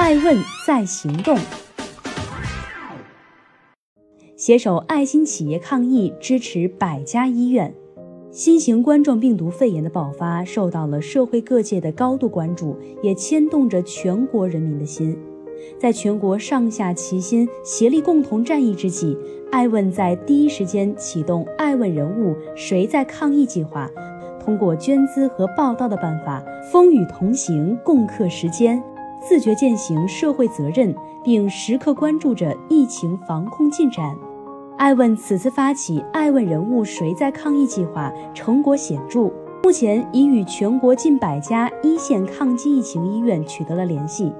爱问在行动。携手爱心企业抗疫，支持百家医院。新型冠状病毒肺炎的爆发受到了社会各界的高度关注，也牵动着全国人民的心。在全国上下齐心、协力共同战役之际，爱问在第一时间启动“爱问人物谁在抗疫”计划，通过捐资和报道的办法，风雨同行，共克时艰，自觉践行社会责任，并时刻关注着疫情防控进展。爱问此次发起“爱问人物谁在抗疫”计划，成果显著。目前已与全国近百家一线抗击疫情医院取得了联系，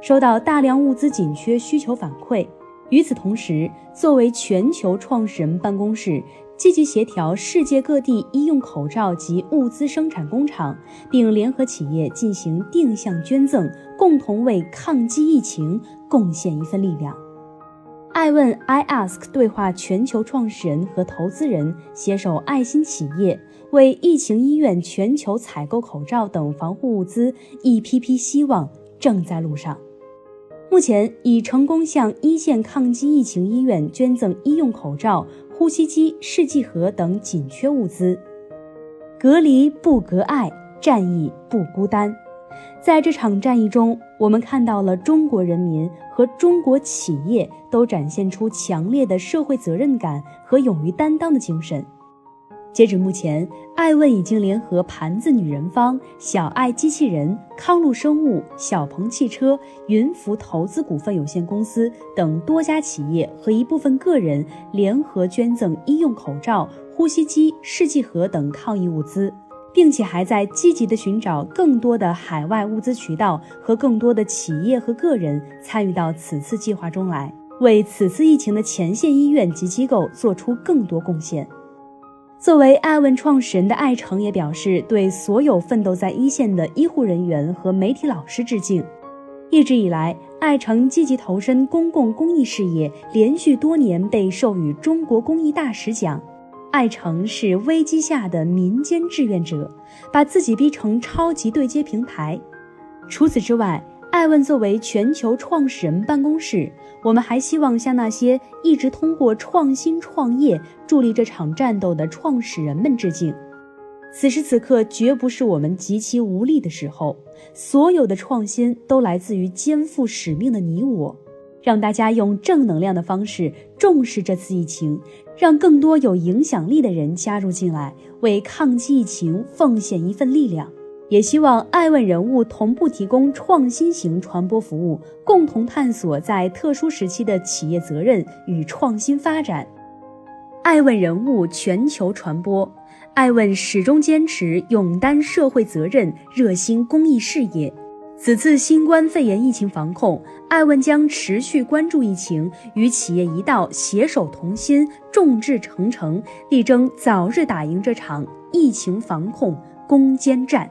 收到大量物资紧缺需求反馈。与此同时，作为全球创始人办公室，积极协调世界各地医用口罩及物资生产工厂，并联合企业进行定向捐赠，共同为抗击疫情贡献一份力量。爱问 I Ask 对话全球创始人和投资人，携手爱心企业，为疫情医院全球采购口罩等防护物资，一批批希望正在路上。目前已成功向一线抗击疫情医院捐赠医用口罩、呼吸机、试剂盒等紧缺物资。隔离不隔爱，战役不孤单。在这场战役中，我们看到了中国人民和中国企业都展现出强烈的社会责任感和勇于担当的精神。截止目前，爱问已经联合盘子女人坊、小爱机器人、康路生物、小鹏汽车、云福投资股份有限公司等多家企业和一部分个人联合捐赠医用口罩、呼吸机、试剂盒等抗疫物资。并且还在积极地寻找更多的海外物资渠道和更多的企业和个人参与到此次计划中来，为此次疫情的前线医院及机构做出更多贡献。作为爱问创始人的艾诚也表示，对所有奋斗在一线的医护人员和媒体老师致敬。一直以来，艾诚积极投身公共公益事业，连续多年被授予中国公益大使奖。艾诚是危机下的民间志愿者，把自己逼成超级对接平台。除此之外，艾问作为全球创始人办公室，我们还希望向那些一直通过创新创业助力这场战斗的创始人们致敬。此时此刻，绝不是我们极其无力的时候，所有的创新都来自于肩负使命的你我。让大家用正能量的方式重视这次疫情，让更多有影响力的人加入进来，为抗击疫情奉献一份力量。也希望爱问人物同步提供创新型传播服务，共同探索在特殊时期的企业责任与创新发展。爱问人物全球传播，爱问始终坚持勇担社会责任，热心公益事业。此次新冠肺炎疫情防控，爱问将持续关注疫情，与企业一道携手同心，众志成城，力争早日打赢这场疫情防控攻坚战。